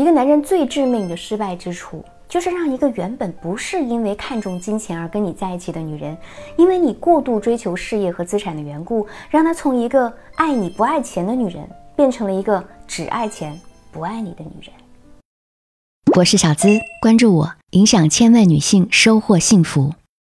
一个男人最致命的失败之处，就是让一个原本不是因为看重金钱而跟你在一起的女人，因为你过度追求事业和资产的缘故，让她从一个爱你不爱钱的女人，变成了一个只爱钱不爱你的女人。我是小资，关注我，影响千万女性，收获幸福。